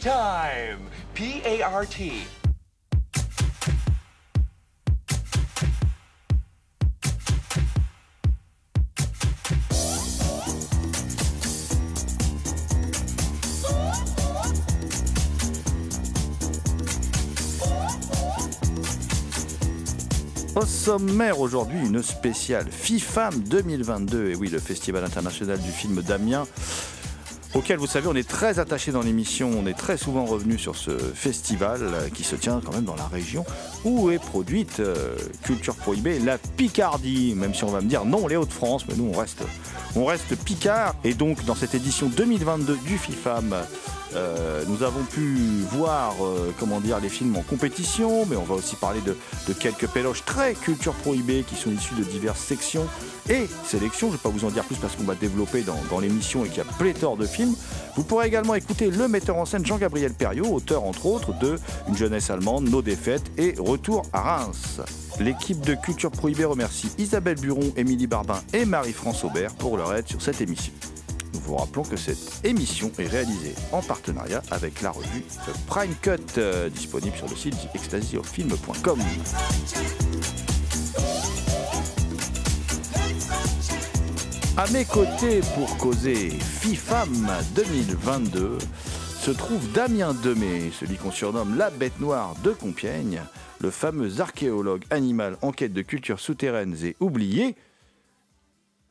time! P. Au sommaire aujourd'hui, une spéciale FIFAM 2022. Et oui, le Festival international du film d'Amiens, auquel vous savez, on est très attaché dans l'émission. On est très souvent revenu sur ce festival qui se tient quand même dans la région où est produite euh, Culture Prohibée, la Picardie. Même si on va me dire non, les Hauts-de-France, mais nous on reste, on reste Picard. Et donc, dans cette édition 2022 du FIFAM, euh, nous avons pu voir euh, comment dire les films en compétition, mais on va aussi parler de, quelques péloches très culture prohibée qui sont issues de diverses sections et sélections. Je ne vais pas vous en dire plus parce qu'on va développer dans, dans l'émission et qu'il y a pléthore de films. Vous pourrez également écouter le metteur en scène Jean-Gabriel Perriot, auteur entre autres de Une jeunesse allemande, Nos défaites et Retour à Reims. L'équipe de Culture Prohibée remercie Isabelle Buron, Émilie Barbin et Marie-France Aubert pour leur aide sur cette émission. Nous vous rappelons que cette émission est réalisée en partenariat avec la revue Prime Cut, euh, disponible sur le site extasiofilm.com. À mes côtés pour causer FIFAM 2022 se trouve Damien Demey, celui qu'on surnomme la bête noire de Compiègne, le fameux archéologue animal en quête de cultures souterraines et oubliées.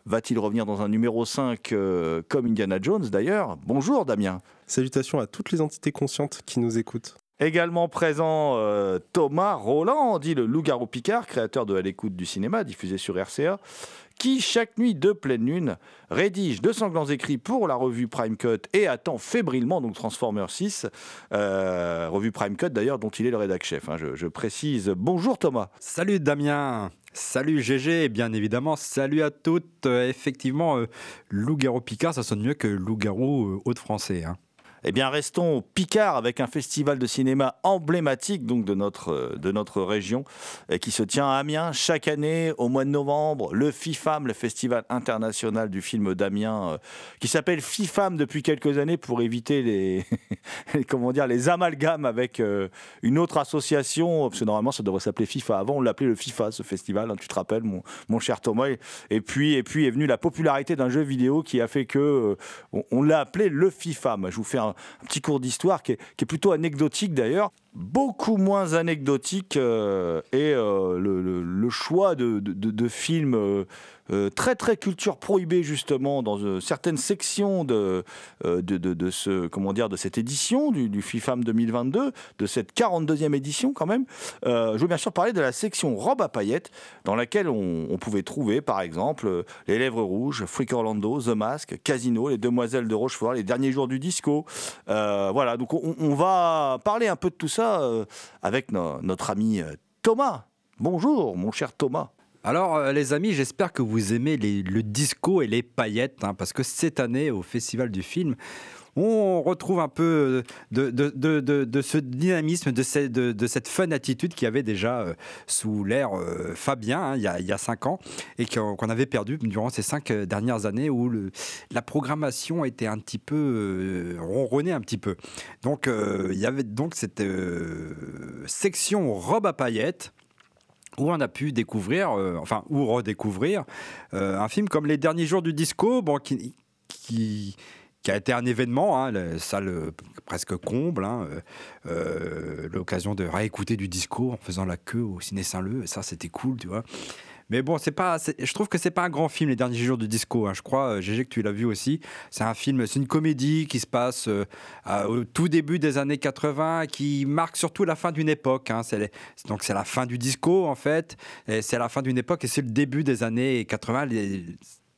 Va-t-il revenir dans un numéro 5 euh, comme Indiana Jones d'ailleurs? Bonjour Damien. Salutations à toutes les entités conscientes qui nous écoutent. Également présent euh, Thomas Roland, dit le loup-garou Picard, créateur de À l'écoute du cinéma, diffusé sur RCA, qui, chaque nuit de pleine lune, rédige de sanglants écrits pour la revue Prime Cut et attend fébrilement donc Transformers 6, euh, revue Prime Cut d'ailleurs, dont il est le rédac chef. hein, je, je précise. Bonjour Thomas. Salut Damien Salut GG, bien évidemment, salut à toutes. Euh, effectivement, euh, loup-garou Picard, ça sonne mieux que loup-garou euh, haute-français. Hein. Eh bien, restons au Picard avec un festival de cinéma emblématique donc de notre, euh, de notre région qui se tient à Amiens chaque année au mois de novembre. Le FIFAM, le Festival international du film d'Amiens, euh, qui s'appelle FIFAM depuis quelques années pour éviter les, comment dire, les amalgames avec euh, une autre association. Parce que normalement, ça devrait s'appeler FIFA. Avant, on l'appelait le FIFA, ce festival. hein, tu te rappelles, mon, cher Thomas. Et, puis, et puis est venue la popularité d'un jeu vidéo qui a fait que on l'a appelé le FIFAM. Je vous fais un, un petit cours d'histoire qui est, plutôt anecdotique d'ailleurs. beaucoup moins anecdotique euh, et euh, le, choix de, films euh, très très culture prohibée justement dans euh, certaines sections de, euh, de, de, de ce comment dire de cette édition du, du FIFAM 2022 de cette 42e édition quand même je veux bien sûr parler de la section robe à paillettes dans laquelle on, pouvait trouver par exemple les lèvres rouges Freak Orlando The Mask Casino les demoiselles de Rochefort les derniers jours du disco voilà, donc on, va parler un peu de tout ça avec no- notre ami Thomas. Bonjour, mon cher Thomas. Alors, euh, les amis, j'espère que vous aimez le disco et les paillettes, hein, parce que cette année, au Festival du film, on retrouve un peu de, ce dynamisme, de, cette- fun attitude qu'il y avait déjà euh, sous l'ère euh, Fabien, hein, il y, a, cinq ans, et qu'on avait perdu durant ces cinq dernières années où la programmation était un petit peu euh, ronronnée un petit peu. Donc, il y avait donc cette section robe à paillettes où on a pu découvrir, euh, enfin, ou redécouvrir, euh, un film comme Les Derniers Jours du Disco, bon, qui, qui, a été un événement, hein, la salle euh, presque comble, hein, l'occasion de réécouter du disco en faisant la queue au Ciné Saint-Leu, ça c'était cool, tu vois. Mais bon, c'est pas, je trouve que c'est pas un grand film, Les Derniers Jours du Disco. hein. Je crois, euh, Gégé, que tu l'as vu aussi. C'est un film, c'est une comédie qui se passe euh, au tout début des années 80, qui marque surtout la fin d'une époque. hein. Donc c'est la fin du disco en fait. C'est la fin d'une époque et c'est le début des années 80. les-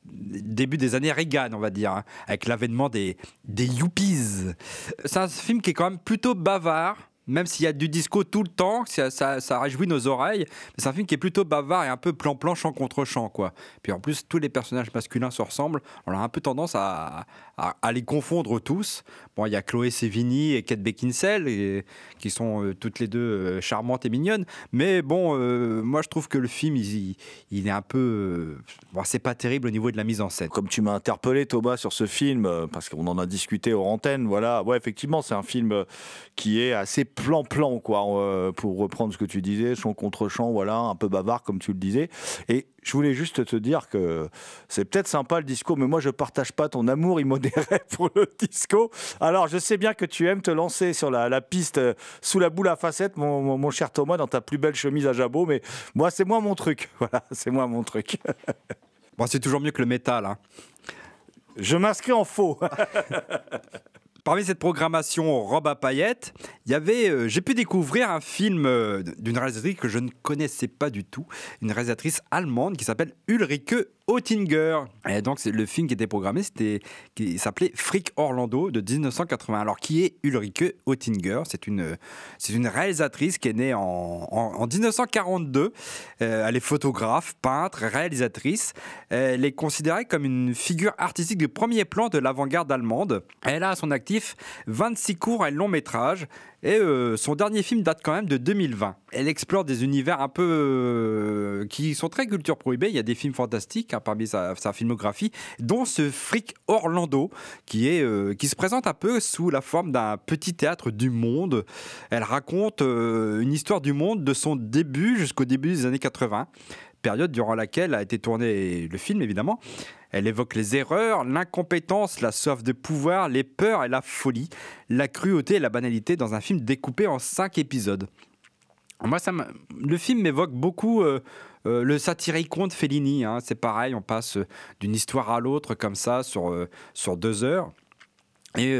début des années Reagan, on va dire, hein, avec l'avènement des, des yuppies. C'est un film qui est quand même plutôt bavard, même s'il y a du disco tout le temps, ça, réjouit nos oreilles. C'est un film qui est plutôt bavard et un peu plan-plan, chant contre chant, quoi. Puis en plus, tous les personnages masculins se ressemblent. On a un peu tendance à, à, les confondre tous. Bon, il y a Chloé Sevigny et Kate Beckinsale, qui sont euh, toutes les deux euh, charmantes et mignonnes. Mais bon, euh, moi je trouve que le film, il, est un peu. c'est pas terrible au niveau de la mise en scène. Comme tu m'as interpellé, Thomas, sur ce film, parce qu'on en a discuté hors antenne, voilà. Ouais, effectivement, c'est un film qui est assez plan-plan, quoi, pour reprendre ce que tu disais, chant contre chant, voilà, un peu bavard, comme tu le disais. Et je voulais juste te dire que c'est peut-être sympa le disco, mais moi, je partage pas ton amour immodéré pour le disco. Alors, je sais bien que tu aimes te lancer sur la, la piste euh, sous la boule à facettes, mon, mon- mon cher Thomas, dans ta plus belle chemise à jabot, mais moi, c'est moi mon truc. Voilà, c'est moi mon truc. Bon, c'est toujours mieux que le métal. hein. Je m'inscris en faux. Parmi cette programmation robe à paillettes, euh, j'ai pu découvrir un film euh, d'une réalisatrice que je ne connaissais pas du tout, une réalisatrice allemande qui s'appelle Ulrike Oettinger. Et donc le film qui était programmé, c'était qui s'appelait Freak Orlando de 1980. Alors qui est Ulrike Oettinger? C'est une c'est une réalisatrice qui est née en, en- en 1942. Euh, elle est photographe, peintre, réalisatrice. Elle est considérée comme une figure artistique de premier plan de l'avant-garde allemande. Elle a à son actif 26 courts et longs métrages. Et euh, son dernier film date quand même de 2020. Elle explore des univers un peu euh, qui sont très culture prohibée. Il y a des films fantastiques hein, parmi sa, sa filmographie, dont ce Frick Orlando, qui, est, euh, qui se présente un peu sous la forme d'un petit théâtre du monde. Elle raconte une histoire du monde de son début jusqu'au début des années 80, période durant laquelle a été tourné le film évidemment. Elle évoque les erreurs, l'incompétence, la soif de pouvoir, les peurs et la folie, la cruauté et la banalité dans un film découpé en cinq épisodes. Moi, ça le film m'évoque beaucoup euh, euh, le satirique de Fellini. hein. C'est pareil, on passe euh, d'une histoire à l'autre comme ça sur, sur deux heures. Et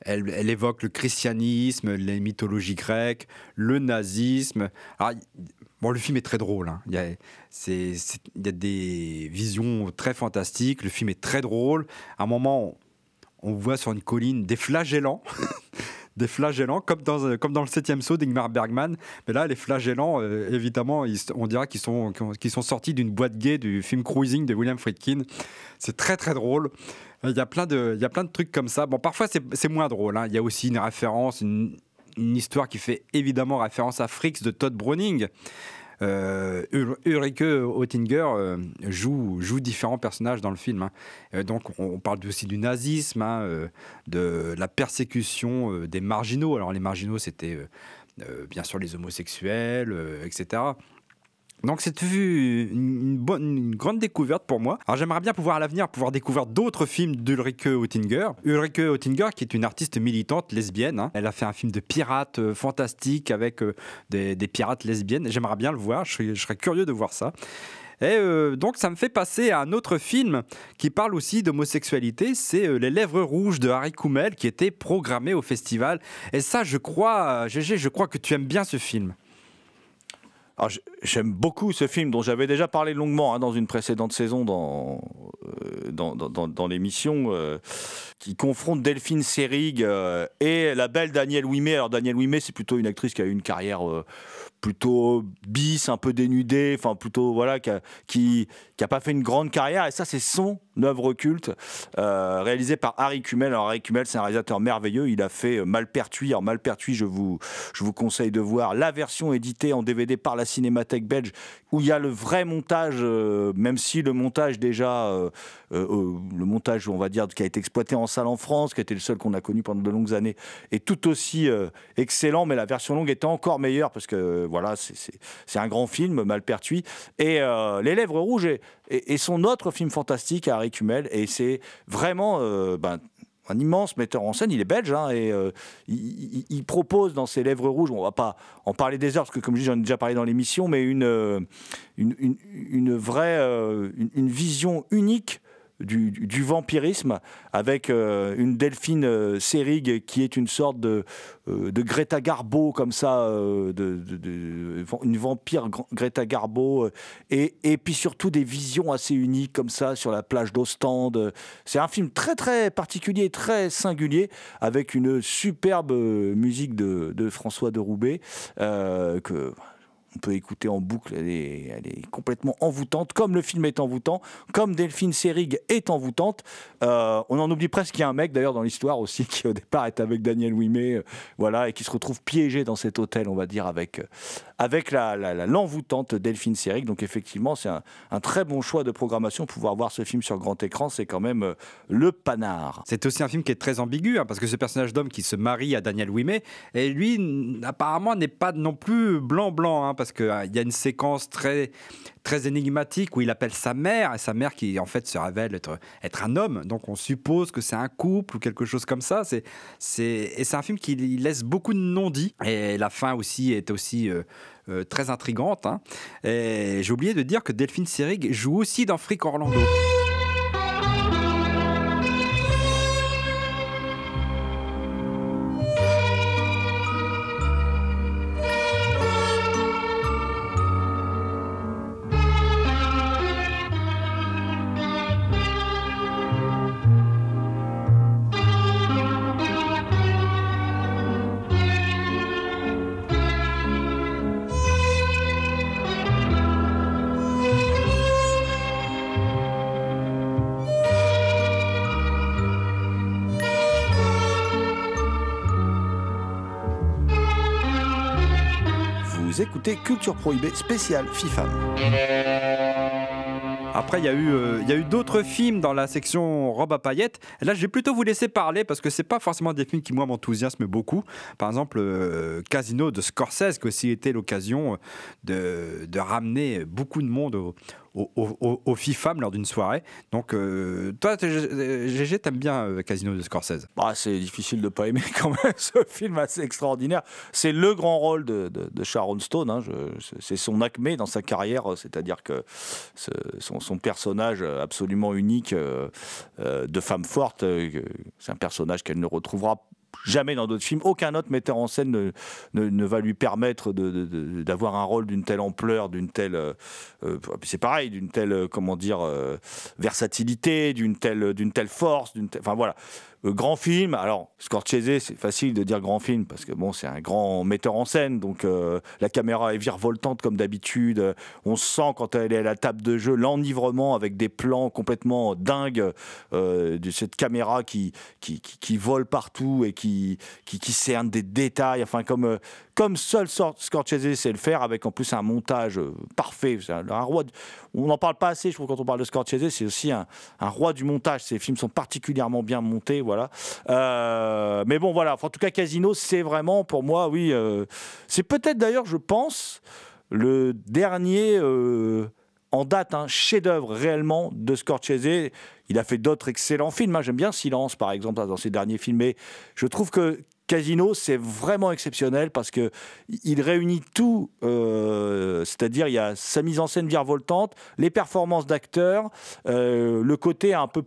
elle, elle évoque le christianisme, les mythologies grecques, le nazisme. Bon, le film est très drôle. hein. Il, y a, des visions très fantastiques. Le film est très drôle. À un moment, on, voit sur une colline des flagellants. des flagellants, comme dans, le septième saut d'Ingmar Bergman. Mais là, les flagellants, euh, évidemment, on dirait qu'ils sont, sortis d'une boîte gay du film Cruising de William Friedkin. C'est très, très drôle. Euh, Il y a plein de, trucs comme ça. Bon, parfois, c'est c'est moins drôle. hein. Il y a aussi une référence, une, une histoire qui fait évidemment référence à Fricks de Todd Browning. Euh, Ul- Ulrike Oettinger euh, joue, différents personnages dans le film. hein. Euh, donc, on, parle aussi du nazisme, hein, de la persécution des marginaux. Alors, les marginaux, c'était bien sûr les homosexuels, etc. Donc c'est une, une, grande découverte pour moi. Alors j'aimerais bien pouvoir à l'avenir pouvoir découvrir d'autres films d'Ulrike Oettinger. Ulrike Oettinger qui est une artiste militante lesbienne. hein. Elle a fait un film de pirate euh, fantastique avec euh, des, pirates lesbiennes. J'aimerais bien le voir, je serais, je serais curieux de voir ça. Et euh, donc ça me fait passer à un autre film qui parle aussi d'homosexualité, c'est euh, Les Lèvres Rouges de Harry Koumel qui était programmé au festival. Et ça je crois, euh, GG, je crois que tu aimes bien ce film. Alors, j- j'aime beaucoup ce film dont j'avais déjà parlé longuement hein, dans une précédente saison dans, euh, dans, l'émission, euh, qui confronte Delphine Seyrig euh, et la belle Danielle Ouimet. Alors Danielle Ouimet, c'est plutôt une actrice qui a eu une carrière euh, plutôt bis, un peu dénudée, enfin plutôt voilà, qui a, qui, pas fait une grande carrière. Et ça, c'est son œuvre culte, euh, réalisée par Harry Kumel. Alors Harry Kumel, c'est un réalisateur merveilleux. Il a fait euh, Malpertuis. Alors Malpertuis, je vous, je vous conseille de voir la version éditée en DVD par la Cinémathèque belge, où il y a le vrai montage, euh, même si le montage déjà, le montage, on va dire, qui a été exploité en salle en France, qui a été le seul qu'on a connu pendant de longues années, est tout aussi excellent, mais la version longue était encore meilleure parce que voilà, c'est- un grand film, Malpertuis. Et Les Lèvres Rouges est son autre film fantastique Harry Kumel, et c'est vraiment euh, ben, un immense metteur en scène, il est belge, hein, et euh, il, propose dans ses lèvres rouges, on va pas en parler des heures, parce que comme je dis, j'en ai déjà parlé dans l'émission, mais une, euh, une, vraie une vision unique du, vampirisme avec euh, une Delphine euh, Seyrig qui est une sorte de, euh, de Greta Garbo comme ça, euh, une vampire Gr- Greta Garbo, et, et puis surtout des visions assez uniques comme ça sur la plage d'Ostende. C'est un film très très particulier, très singulier, avec une superbe musique de, François de Roubaix que on peut écouter en boucle, elle est, complètement envoûtante, comme le film est envoûtant, comme Delphine Seyrig est envoûtante. Euh, on en oublie presque qu'il y a un mec d'ailleurs dans l'histoire aussi qui au départ est avec Daniel Ouimet, euh, voilà, et qui se retrouve piégé dans cet hôtel, on va dire, avec, euh, avec la, l'envoûtante Delphine Seyrig. Donc effectivement, c'est un, très bon choix de programmation. Pouvoir voir ce film sur grand écran, c'est quand même euh, le panard. C'est aussi un film qui est très ambigu, hein, parce que ce personnage d'homme qui se marie à Daniel Ouimet, et lui, apparemment, n'est pas non plus blanc-blanc, hein, parce qu'il y a une séquence très, très énigmatique où il appelle sa mère, et sa mère qui, en fait, se révèle être, être un homme. Donc, on suppose que c'est un couple ou quelque chose comme ça. C'est, c'est, et c'est un film qui laisse beaucoup de non-dits, et la fin aussi est aussi... euh, euh, très intrigante. hein. J'ai oublié de dire que Delphine Seyrig joue aussi dans Frick Orlando. Culture Prohibée spéciale FIFA. Après, il y a eu, euh, eu d'autres films dans la section robe à paillettes. Et là, je vais plutôt vous laisser parler parce que c'est pas forcément des films qui, moi, m'enthousiasment beaucoup. Par exemple, euh, Casino de Scorsese, qui aussi été l'occasion de, de ramener beaucoup de monde au, au, au, au- au FIFAM lors d'une soirée. Donc, euh, toi, t'es- euh, GG, t'aimes bien euh, Casino de Scorsese? Bah, c'est difficile de pas aimer quand même ce film assez extraordinaire. C'est le grand rôle de, de- Sharon Stone. hein. C'est- son acmé dans sa carrière, euh, c'est-à-dire que son, son personnage absolument unique de femme forte, c'est un personnage qu'elle ne retrouvera jamais dans d'autres films. Aucun autre metteur en scène ne, va lui permettre d'avoir un rôle d'une telle ampleur, d'une telle, euh, euh, c'est pareil, d'une telle, euh, comment dire, versatilité, d'une telle, telle force, enfin voilà. Euh, grand film. Alors, Scorsese, c'est facile de dire grand film parce que bon, c'est un grand metteur en scène, donc euh, la caméra est virevoltante comme d'habitude. Euh, On sent quand elle est à la table de jeu l'enivrement avec des plans complètement dingues de cette caméra qui, qui, qui, vole partout et qui, qui, qui cerne des détails. Enfin, comme, euh, comme seul Scorsese sait le faire, avec en plus un montage parfait. Un, un roi. on n'en parle pas assez, je trouve, quand on parle de Scorsese, c'est aussi un, un roi du montage. Ces films sont particulièrement bien montés, voilà. Euh, mais bon, voilà. En tout cas, Casino, c'est vraiment pour moi, oui. euh, c'est peut-être d'ailleurs, je pense. le dernier euh, en date, un chef-d'œuvre réellement de Scorsese. Il a fait d'autres excellents films. hein. J'aime bien Silence, par exemple, dans ses derniers films. Mais je trouve que Casino, c'est vraiment exceptionnel parce que il réunit tout, c'est-à-dire il y a sa mise en scène virevoltante, les performances d'acteurs, le côté un peu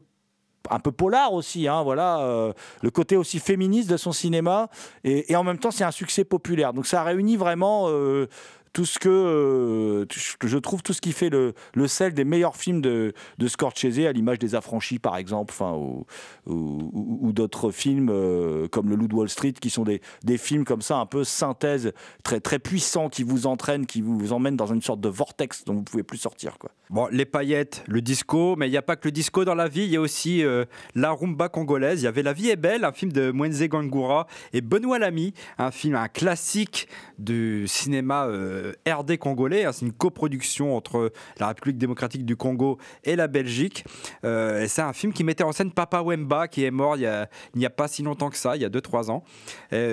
un peu polar aussi, hein, voilà, euh, le côté aussi féministe de son cinéma, et, en même temps c'est un succès populaire. Donc ça réunit vraiment euh, tout ce que euh, je trouve tout ce qui fait le, le sel des meilleurs films de, de Scorsese, à l'image des Affranchis par exemple, ou- ou d'autres films euh, comme Le Loup de Wall Street, qui sont des, des films comme ça un peu synthèse, très très puissants, qui vous entraînent, qui vous emmènent dans une sorte de vortex dont vous pouvez plus sortir, quoi. Bon, les paillettes, le disco, mais il n'y a pas que le disco dans la vie, il y a aussi euh, la rumba congolaise. Il y avait La vie est belle, un film de Mwenze Gangura et Benoît Lamy, un film, un classique du cinéma euh, RD congolais. hein. C'est une coproduction entre la République démocratique du Congo et la Belgique. Euh, c'est un film qui mettait en scène Papa Wemba, qui est mort il y a, n'y a pas si longtemps que ça, il y a 2-3 ans.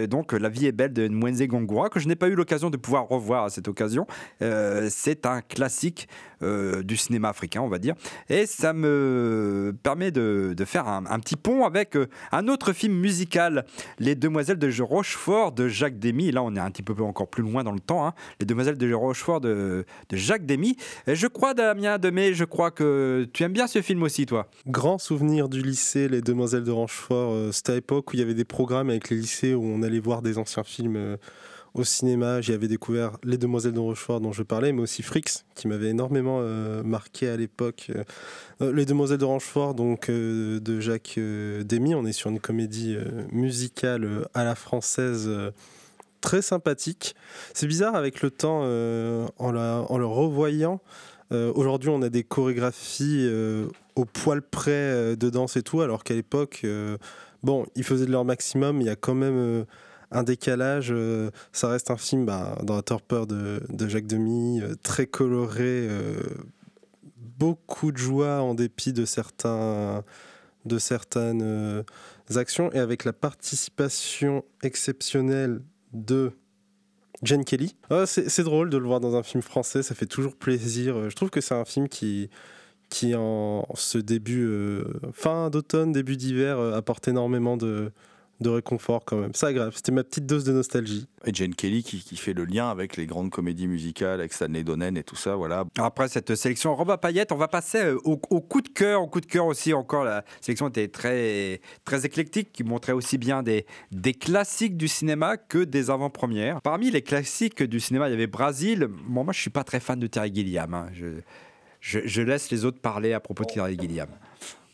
Donc, La vie est belle de Mwenze Gangura, que je n'ai pas eu l'occasion de pouvoir revoir à cette occasion. Euh, c'est un classique du cinéma africain, on va dire. Et ça me permet de, faire un, petit pont avec un autre film musical, Les Demoiselles de Rochefort de Jacques Demy. Là, on est un petit peu encore plus loin dans le temps. hein. Les Demoiselles de Rochefort de, de Jacques Demy. Je crois, Damien Demey, je crois que tu aimes bien ce film aussi, toi. Grand souvenir du lycée, les Demoiselles de Rochefort. euh, C'était à l'époque où il y avait des programmes avec les lycées où on allait voir des anciens films euh, au cinéma. J'y avais découvert Les Demoiselles de Rochefort dont je parlais, mais aussi Frix, qui m'avait énormément euh, marqué à l'époque. Les Demoiselles de Rochefort, donc de Jacques Demy. On est sur une comédie musicale à la française. Très sympathique. C'est bizarre avec le temps, euh, en, le revoyant, euh, Aujourd'hui, on a des chorégraphies euh, au poil près de danse et tout, alors qu'à l'époque, bon, ils faisaient de leur maximum. Il y a quand même un décalage. ça reste un film bah, dans la torpeur de, de Jacques Demy, très coloré, beaucoup de joie en dépit de certains, de certaines actions, et avec la participation exceptionnelle de Jen Kelly. Ah, c'est drôle de le voir dans un film français, ça fait toujours plaisir. Euh, Je trouve que c'est un film qui, qui en ce début, euh, fin d'automne, début d'hiver, euh, apporte énormément de, de réconfort quand même. C'est agréable, c'était ma petite dose de nostalgie. Et Jane Kelly qui, qui fait le lien avec les grandes comédies musicales, avec Stanley Donen et tout ça, voilà. Après cette sélection Roba Payette, on va passer euh, au, au coup de cœur. Au coup de cœur aussi, encore, la sélection était très, très éclectique, qui montrait aussi bien des, des classiques du cinéma que des avant-premières. Parmi les classiques du cinéma, il y avait Brasil. Bon, moi, je suis pas très fan de Terry Gilliam. hein. Je, je, je laisse les autres parler à propos de Terry Gilliam.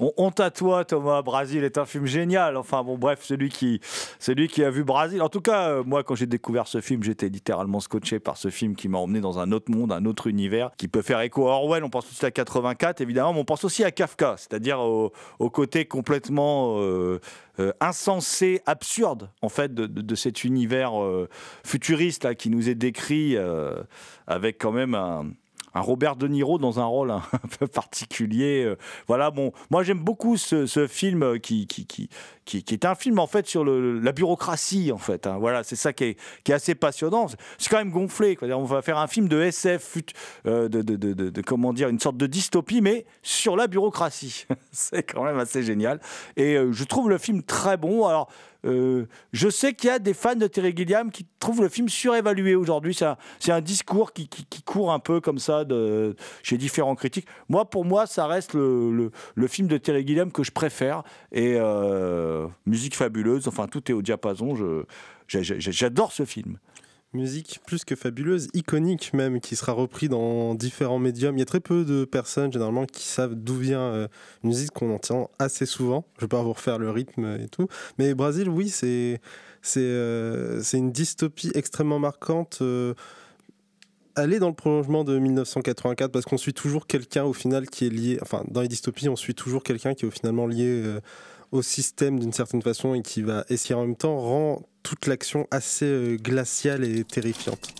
On, honte à toi, Thomas. Brasil est un film génial. Enfin bon, bref, celui qui, celui qui a vu Brasil. En tout cas, euh, moi, quand j'ai découvert ce film, j'étais littéralement scotché par ce film qui m'a emmené dans un autre monde, un autre univers, qui peut faire écho à Orwell. On pense tout de suite à 84, évidemment, mais on pense aussi à Kafka, c'est-à-dire au, côté complètement euh, euh, insensé, absurde, en fait, de, de- cet univers futuriste là, qui nous est décrit avec quand même un un Robert De Niro dans un rôle un, peu particulier. euh, Voilà, bon, moi j'aime beaucoup ce, film qui, est un film en fait sur la bureaucratie en fait. hein. Voilà, c'est ça qui est, assez passionnant. C'est quand même gonflé. quoi. On va faire un film de SF, euh, de- comment dire, une sorte de dystopie, mais sur la bureaucratie. c'est quand même assez génial. Et euh, je trouve le film très bon. Alors. Euh, je sais qu'il y a des fans de Terry Gilliam qui trouvent le film surévalué aujourd'hui. C'est un, discours qui, court un peu comme ça chez différents critiques. Moi, pour moi, ça reste le, film de Terry Gilliam que je préfère. Et euh, musique fabuleuse, enfin, tout est au diapason. J'adore ce film. Musique plus que fabuleuse, iconique même, qui sera repris dans différents médiums. Il y a très peu de personnes généralement qui savent d'où vient euh, une musique qu'on entend assez souvent. Je vais pas vous refaire le rythme et tout. Mais Brésil, oui, c'est euh, une dystopie extrêmement marquante. euh, elle est dans le prolongement de 1984 parce qu'on suit toujours quelqu'un au final qui est lié. Enfin, dans les dystopies, on suit toujours quelqu'un qui est finalement lié euh, au système d'une certaine façon et qui va qui en même temps rend toute l'action assez euh, glaciale et terrifiante.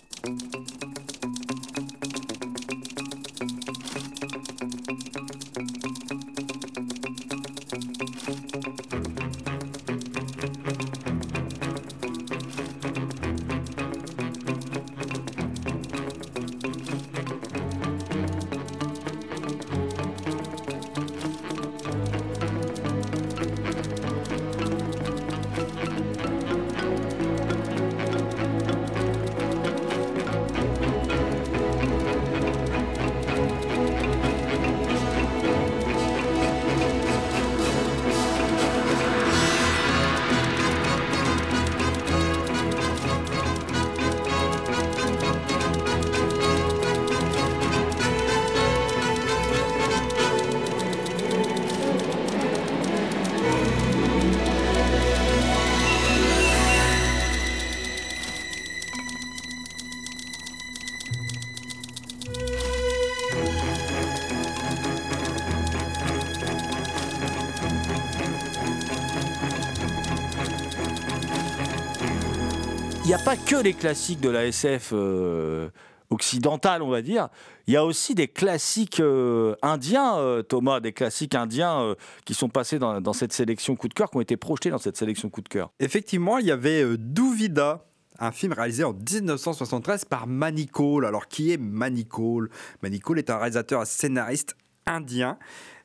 Les classiques de la SF euh, occidentale, on va dire. Il y a aussi des classiques euh, indiens, euh, Thomas, des classiques indiens qui sont passés dans, cette sélection coup de cœur, qui ont été projetés dans cette sélection coup de cœur. Effectivement, il y avait Duvida, un film réalisé en 1973 par Manny Cole. Alors, qui est Manny Cole Manny Cole est un réalisateur et scénariste indien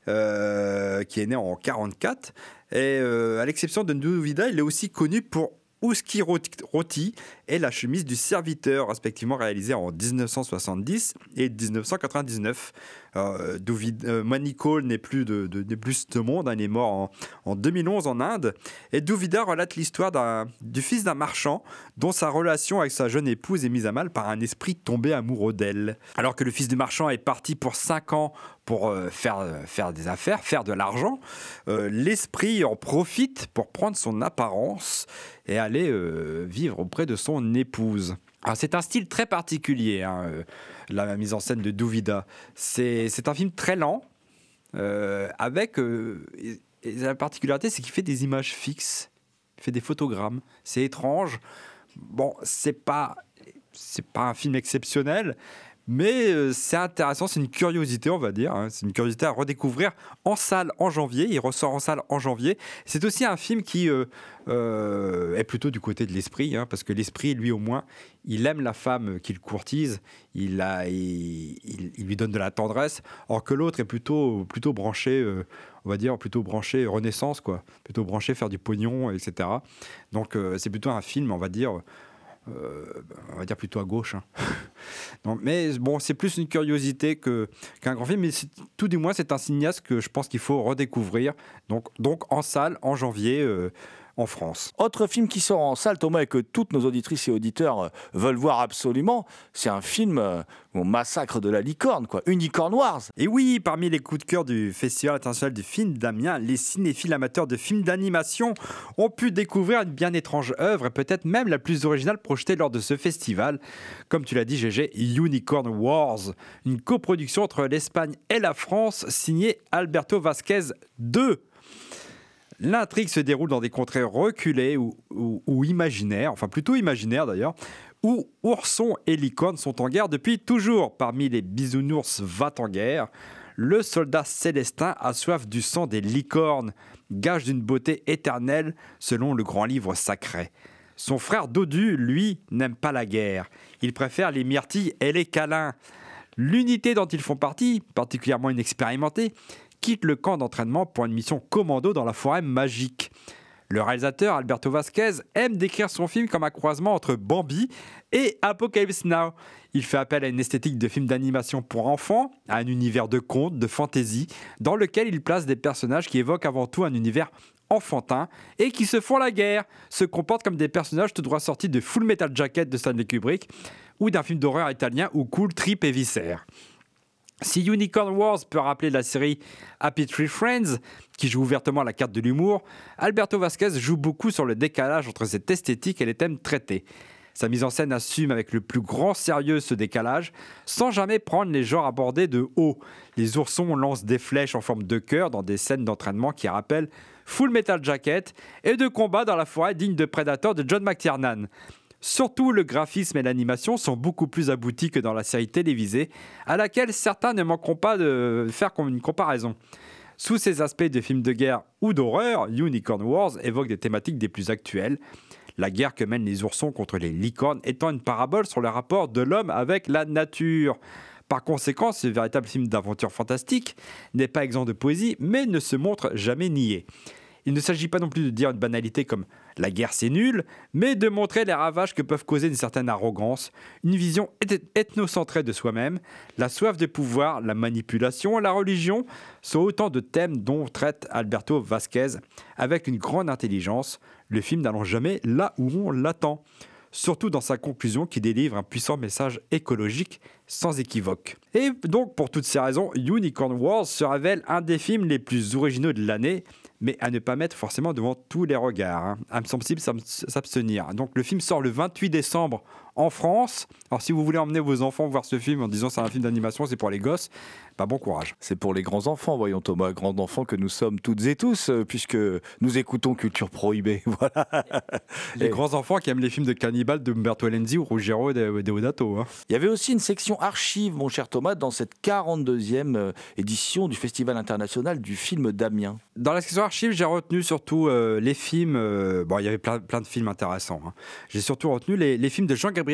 qui est né en 44. Et à l'exception de Duvida, il est aussi connu pour Ouski Roti et La chemise du serviteur, respectivement réalisés en 1970 et 1999. Euh, euh, Manny Cole n'est plus de, de, plus de monde, hein, il est mort en, en 2011 en Inde. Et Duvida relate l'histoire du fils d'un marchand dont sa relation avec sa jeune épouse est mise à mal par un esprit tombé amoureux d'elle. Alors que le fils du marchand est parti pour 5 ans pour euh, faire, euh, faire des affaires, faire de l'argent, euh, l'esprit en profite pour prendre son apparence et aller vivre auprès de son épouse. Alors, c'est un style très particulier, hein, euh, la mise en scène de Duvida. C'est un film très lent, euh, avec. euh, la particularité, c'est qu'il fait des images fixes, il fait des photogrammes. C'est étrange. Bon, c'est pas. C'est pas un film exceptionnel, mais euh, c'est intéressant, c'est une curiosité, on va dire. hein. C'est une curiosité à redécouvrir en salle en janvier. Il ressort en salle en janvier. C'est aussi un film qui euh, euh, est plutôt du côté de l'esprit, hein, parce que l'esprit, lui au moins, il aime la femme qu'il courtise, il, lui donne de la tendresse, or que l'autre est plutôt, plutôt branché, on va dire, plutôt branché Renaissance, quoi, plutôt branché faire du pognon, etc. Donc c'est plutôt un film, on va dire, euh, on va dire plutôt à gauche. hein. Mais bon, c'est plus une curiosité qu'un grand film, mais tout du moins c'est un cinéaste que je pense qu'il faut redécouvrir. Donc, donc en salle en janvier euh, en France. Autre film qui sort en salle, Thomas, et que toutes nos auditrices et auditeurs euh, veulent voir absolument, c'est un film euh, au massacre de la licorne, quoi. Unicorn Wars. Et oui, parmi les coups de cœur du Festival international du film d'Amiens, les cinéphiles amateurs de films d'animation ont pu découvrir une bien étrange œuvre et peut-être même la plus originale projetée lors de ce festival. Comme tu l'as dit, GG, Unicorn Wars, une coproduction entre l'Espagne et la France, signée Alberto Vasquez 2. L'intrigue se déroule dans des contrées reculées ou, imaginaires, enfin plutôt imaginaires d'ailleurs, où oursons et licornes sont en guerre depuis toujours. Parmi les bisounours va en guerre, le soldat célestin a soif du sang des licornes, gage d'une beauté éternelle selon le grand livre sacré. Son frère Dodu, lui, n'aime pas la guerre. Il préfère les myrtilles et les câlins. L'unité dont ils font partie, particulièrement inexpérimentée, quitte le camp d'entraînement pour une mission commando dans la forêt magique. Le réalisateur Alberto Vasquez aime décrire son film comme un croisement entre Bambi et Apocalypse Now. Il fait appel à une esthétique de film d'animation pour enfants, à un univers de contes, de fantasy, dans lequel il place des personnages qui évoquent avant tout un univers enfantin et qui se font la guerre, se comportent comme des personnages tout droit sortis de Full Metal Jacket de Stanley Kubrick ou d'un film d'horreur italien ou Cool Trip et Viscère. Si Unicorn Wars peut rappeler la série Happy Tree Friends, qui joue ouvertement la carte de l'humour, Alberto Vasquez joue beaucoup sur le décalage entre cette esthétique et les thèmes traités. Sa mise en scène assume avec le plus grand sérieux ce décalage, sans jamais prendre les genres abordés de haut. Les oursons lancent des flèches en forme de cœur dans des scènes d'entraînement qui rappellent Full Metal Jacket et de combats dans la forêt digne de Predator de John McTiernan. Surtout, le graphisme et l'animation sont beaucoup plus aboutis que dans la série télévisée, à laquelle certains ne manqueront pas de faire une comparaison. Sous ces aspects de films de guerre ou d'horreur, Unicorn Wars évoque des thématiques des plus actuelles. La guerre que mènent les oursons contre les licornes étant une parabole sur le rapport de l'homme avec la nature. Par conséquent, ce véritable film d'aventure fantastique n'est pas exempt de poésie, mais ne se montre jamais nié. Il ne s'agit pas non plus de dire une banalité comme la guerre c'est nul, mais de montrer les ravages que peuvent causer une certaine arrogance, une vision eth- ethnocentrée de soi-même, la soif de pouvoir, la manipulation, la religion sont autant de thèmes dont traite Alberto Vasquez avec une grande intelligence, le film n'allant jamais là où on l'attend. Surtout dans sa conclusion qui délivre un puissant message écologique sans équivoque. Et donc, pour toutes ces raisons, Unicorn Wars se révèle un des films les plus originaux de l'année, mais à ne pas mettre forcément devant tous les regards. Hein. S'abstenir. Donc, le film sort le 28 décembre en France. Alors, si vous voulez emmener vos enfants voir ce film en disant c'est un film d'animation, c'est pour les gosses, pas bon courage. C'est pour les grands enfants, voyons Thomas, grands enfants que nous sommes toutes et tous, euh, puisque nous écoutons Culture Prohibée. Voilà. Les grands enfants qui aiment les films de cannibales de Umberto Lenzi ou Ruggero de Deodato. Hein. Il y avait aussi une section archives, mon cher Thomas, dans cette 42e euh, édition du Festival international du film d'Amiens. Dans la section archives, j'ai retenu surtout euh, les films. bon, il y avait plein, plein de films intéressants. Hein. J'ai surtout retenu les, les films de Jean-Gabriel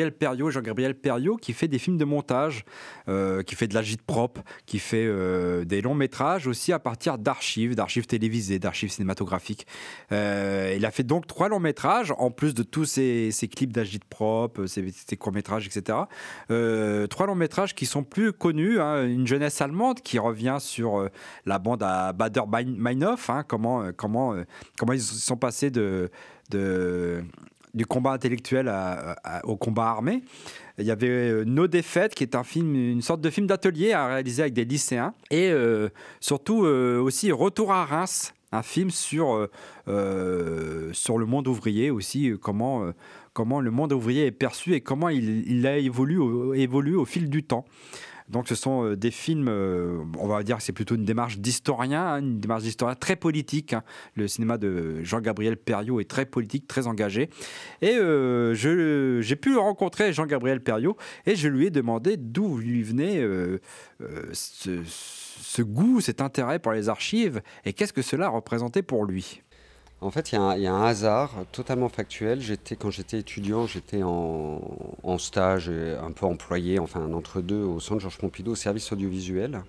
Jean-Gabriel Perriot qui fait des films de montage, qui fait de la gîte propre, qui fait euh, des longs métrages aussi à partir d'archives, d'archives télévisées, d'archives cinématographiques. Euh, il a fait donc trois longs métrages, en plus de tous ces, clips d'agite propre, ces, courts métrages, etc. Euh, trois longs métrages qui sont plus connus. Hein. une jeunesse allemande qui revient sur la bande à Bader Meinhof, hein, comment, comment, comment ils sont passés de du combat intellectuel au combat armé. Il y avait euh, Nos défaites, qui est un film, une sorte de film d'atelier à réaliser avec des lycéens. Et euh, surtout euh, aussi Retour à Reims, un film sur, sur le monde ouvrier aussi, comment, comment le monde ouvrier est perçu et comment il, a évolué au fil du temps. Donc ce sont euh, des films, euh, on va dire que c'est plutôt une démarche d'historien, hein, une démarche d'historien très politique. Hein. Le cinéma de Jean-Gabriel Perriot est très politique, très engagé. Et euh, j'ai pu rencontrer Jean-Gabriel Perriot et je lui ai demandé d'où lui venait ce goût, cet intérêt pour les archives et qu'est-ce que cela représentait pour lui. En fait, il y, a un hasard totalement factuel. Quand j'étais étudiant, j'étais en, stage, un peu employé, enfin un entre-deux au Centre Georges Pompidou, au service audiovisuel,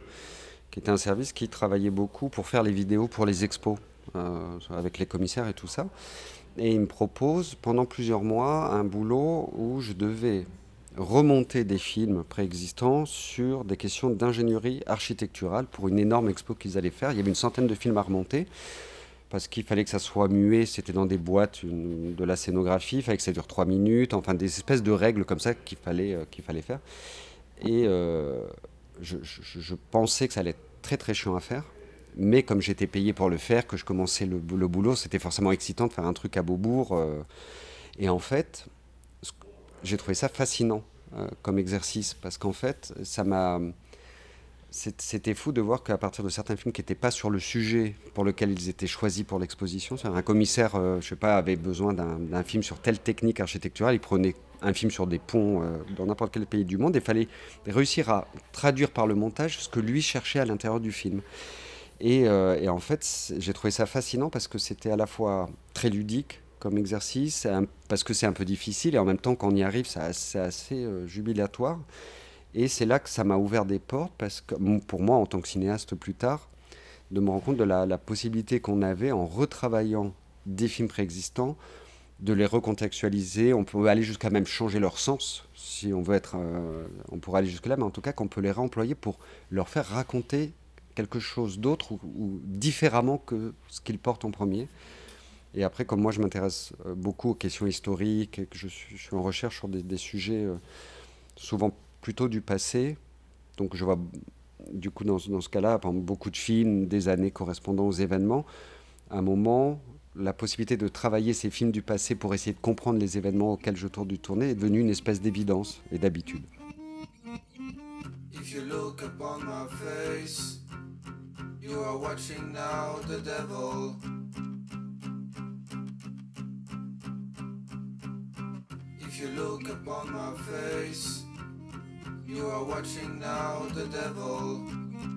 qui était un service qui travaillait beaucoup pour faire les vidéos pour les expos, euh, avec les commissaires et tout ça. Et il me propose pendant plusieurs mois un boulot où je devais remonter des films préexistants sur des questions d'ingénierie architecturale pour une énorme expo qu'ils allaient faire. Il y avait une centaine de films à remonter parce qu'il fallait que ça soit muet, c'était dans des boîtes de la scénographie, il fallait que ça dure trois minutes, enfin des espèces de règles comme ça qu'il fallait, euh, qu'il fallait faire. Et euh, je, pensais que ça allait être très très chiant à faire, mais comme j'étais payé pour le faire, que je commençais le, boulot, c'était forcément excitant de faire un truc à Beaubourg. Euh, et en fait, j'ai trouvé ça fascinant comme exercice, parce qu'en fait, ça m'a c'était fou de voir qu'à partir de certains films qui n'étaient pas sur le sujet pour lequel ils étaient choisis pour l'exposition, un commissaire, euh, je sais pas, avait besoin d'un film sur telle technique architecturale, il prenait un film sur des ponts euh, dans n'importe quel pays du monde, et il fallait réussir à traduire par le montage ce que lui cherchait à l'intérieur du film. Et, euh, en fait, j'ai trouvé ça fascinant parce que c'était à la fois très ludique comme exercice, parce que c'est un peu difficile, et en même temps, quand on y arrive, c'est assez jubilatoire. Et c'est là que ça m'a ouvert des portes, parce que pour moi, en tant que cinéaste plus tard, de me rendre compte de la, possibilité qu'on avait en retravaillant des films préexistants, de les recontextualiser. On peut aller jusqu'à même changer leur sens, si on veut être. Euh, on pourrait aller jusque-là, mais en tout cas, qu'on peut les réemployer pour leur faire raconter quelque chose d'autre ou, différemment que ce qu'ils portent en premier. Et après, comme moi, je m'intéresse euh, beaucoup aux questions historiques et que je suis, en recherche sur des, sujets euh, souvent plutôt du passé. Donc je vois du coup dans, ce cas-là, beaucoup de films, des années correspondant aux événements, à un moment, la possibilité de travailler ces films du passé pour essayer de comprendre les événements auxquels je tourne du tournée est devenue une espèce d'évidence et d'habitude. You are watching now the devil. If you look upon my face, You are watching now the devil.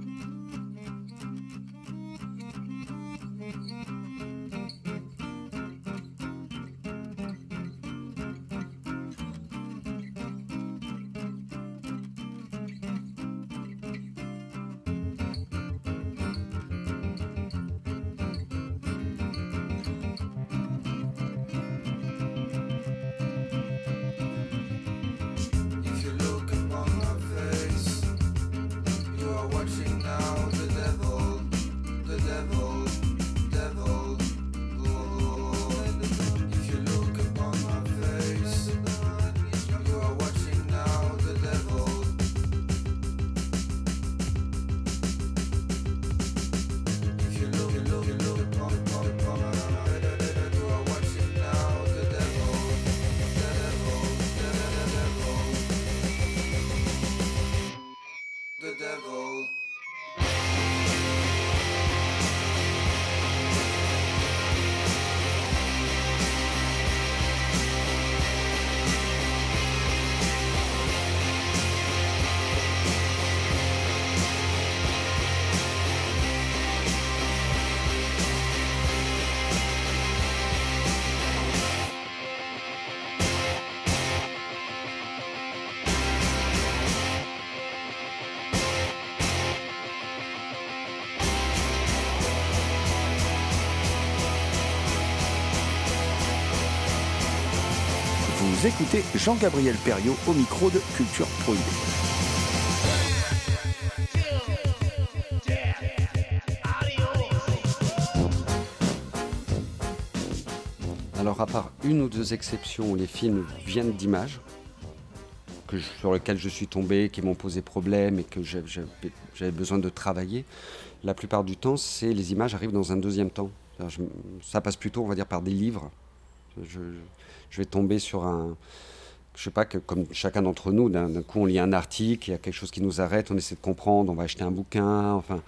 Vous écoutez Jean-Gabriel Perriot au micro de Culture Prohibée. Alors, à part une ou deux exceptions où les films viennent d'images, sur lesquelles je suis tombé, qui m'ont posé problème et que j'avais besoin de travailler, la plupart du temps, c'est les images arrivent dans un deuxième temps. Ça passe plutôt, on va dire, par des livres. Vais tomber sur un. Je sais pas, que comme chacun d'entre nous, d'un coup, on lit un article, il y a quelque chose qui nous arrête, on essaie de comprendre, on va acheter un bouquin, enfin.